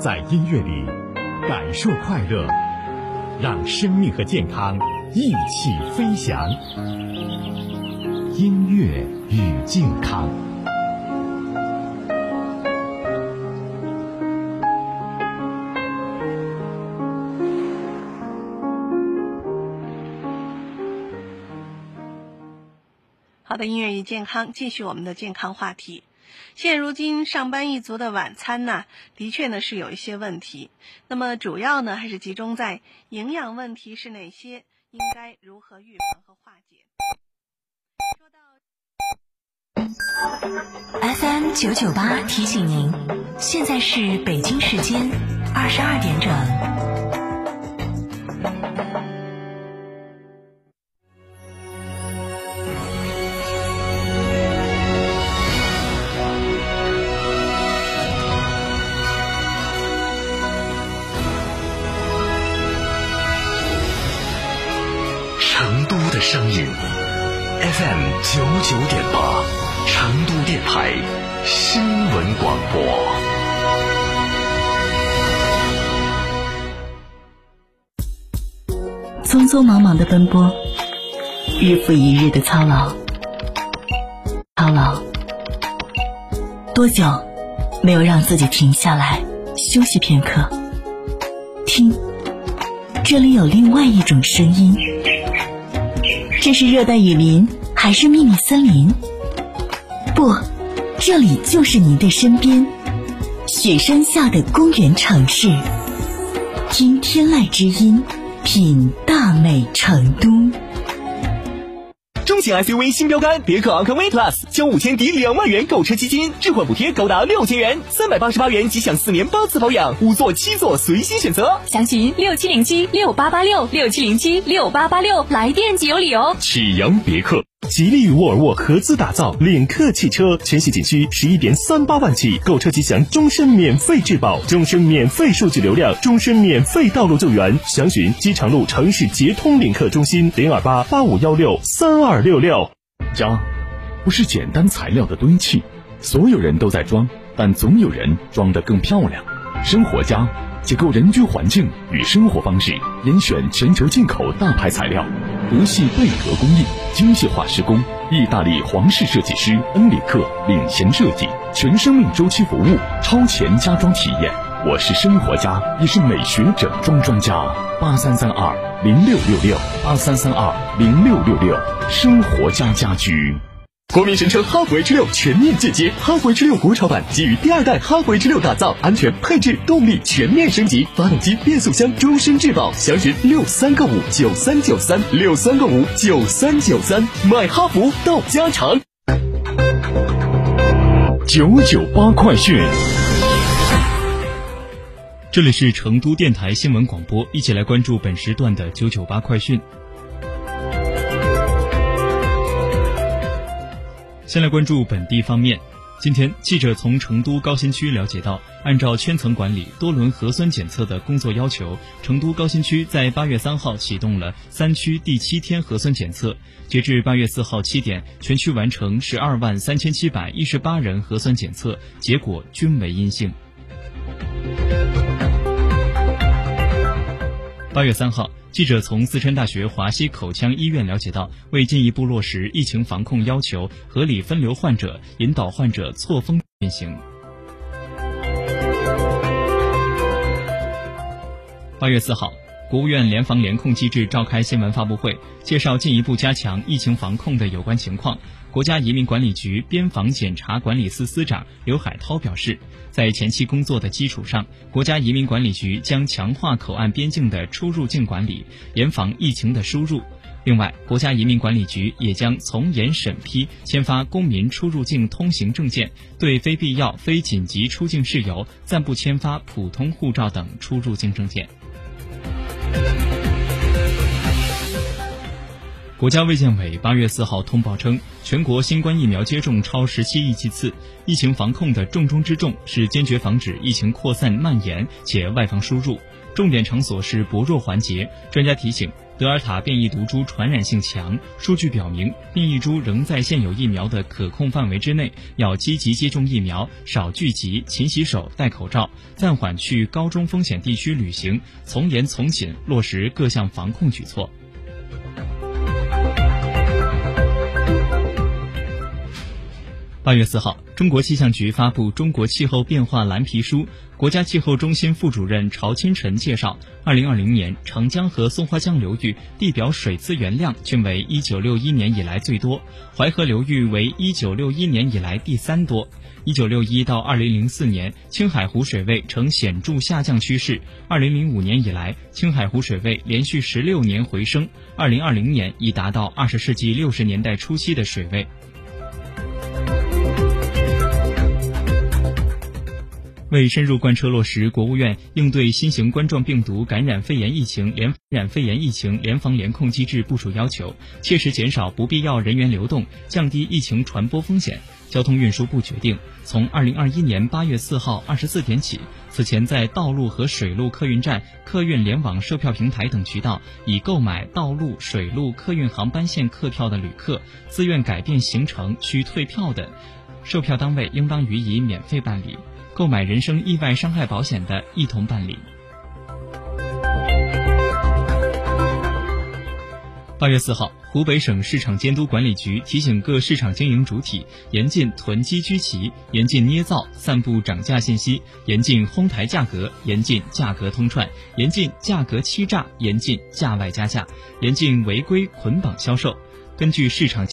在音乐里感受快乐，让生命和健康一起飞翔。音乐与健康。好的，音乐与健康，继续我们的健康话题。现如今，上班一族的晚餐呢，的确呢是有一些问题。那么主要呢还是集中在营养问题是哪些，应该如何预防和化解。说到 FM 九九八提醒您，现在是北京时间二十二点整。成都的声音 FM 九九点八，成都电台新闻广播。匆匆忙忙的奔波，日复一日的操劳，操劳，多久没有让自己停下来休息片刻？听，这里有另外一种声音。这是热带雨林还是秘密森林？不，这里就是您的身边，雪山下的公园城市。听天籁之音，品大美成都。中型 SUV 新标杆别克昂科威 Plus，交五千抵两万元购车基金，置换补贴高达六千元，三百八十八元即享四年八次保养，五座七座随心选择。详询六七零七六八八六六七零七六八八六，来电即有礼哦。启阳别克。吉利与沃尔沃合资打造领克汽车，全系仅需十一点三八万起，购车即享终身免费质保、终身免费数据流量、终身免费道路救援。详询机场路城市捷通领克中心零二八八五幺六三二六六。家，不是简单材料的堆砌，所有人都在装，但总有人装得更漂亮。生活家。解构人居环境与生活方式，严选全球进口大牌材料，德系贝壳工艺，精细化施工，意大利皇室设计师恩里克领衔设计，全生命周期服务，超前家装体验。我是生活家，也是美学整装专家。八三三二零六六六，八三三二零六六六，生活家家居。国民神车哈弗 H 六全面进阶，哈弗 H 六国潮版基于第二代哈弗 H 六打造，安全配置动力全面升级，发动机变速箱终身质保，详询六三个五九三九三六三个五九三九三，买哈弗到家常。九九八快讯，这里是成都电台新闻广播，一起来关注本时段的九九八快讯。先来关注本地方面。今天，记者从成都高新区了解到，按照圈层管理、多轮核酸检测的工作要求，成都高新区在八月三号启动了三区第七天核酸检测。截至八月四号七点，全区完成十二万三千七百一十八人核酸检测，结果均为阴性。八月三号。记者从四川大学华西口腔医院了解到，为进一步落实疫情防控要求，合理分流患者，引导患者错峰运行。八月四号。国务院联防联控机制召开新闻发布会，介绍进一步加强疫情防控的有关情况。国家移民管理局边防检查管理司司长刘海涛表示，在前期工作的基础上，国家移民管理局将强化口岸边境的出入境管理，严防疫情的输入。另外，国家移民管理局也将从严审批签发公民出入境通行证件，对非必要、非紧急出境事由暂不签发普通护照等出入境证件。国家卫健委八月四号通报称，全国新冠疫苗接种超十七亿剂次。疫情防控的重中之重是坚决防止疫情扩散蔓延且外防输入，重点场所是薄弱环节。专家提醒，德尔塔变异毒株传染性强，数据表明，变异株仍在现有疫苗的可控范围之内，要积极接种疫苗，少聚集，勤洗手，戴口罩，暂缓去高中风险地区旅行，从严从紧落实各项防控举措。八月四号，中国气象局发布《中国气候变化蓝皮书》。国家气候中心副主任曹清晨介绍，二零二零年长江和松花江流域地表水资源量均为一九六一年以来最多，淮河流域为一九六一年以来第三多。一九六一到二零零四年，青海湖水位呈显著下降趋势。二零零五年以来，青海湖水位连续十六年回升，二零二零年已达到二十世纪六十年代初期的水位。为深入贯彻落实国务院应对新型冠状病毒感染肺炎疫情联感染肺炎疫情联防联控机制部署要求，切实减少不必要人员流动，降低疫情传播风险，交通运输部决定，从二零二一年八月四号二十四点起，此前在道路和水路客运站、客运联网售票平台等渠道已购买道路、水路客运航班线客票的旅客，自愿改变行程需退票的，售票单位应当予以免费办理。购买人身意外伤害保险的，一同办理。八月四号，湖北省市场监督管理局提醒各市场经营主体严禁囤积居奇，严禁捏造、散布涨价信息，严禁哄抬价格，严禁价格通串，严禁价格欺诈，严禁价外加价，严禁违规捆绑销售。根据市场。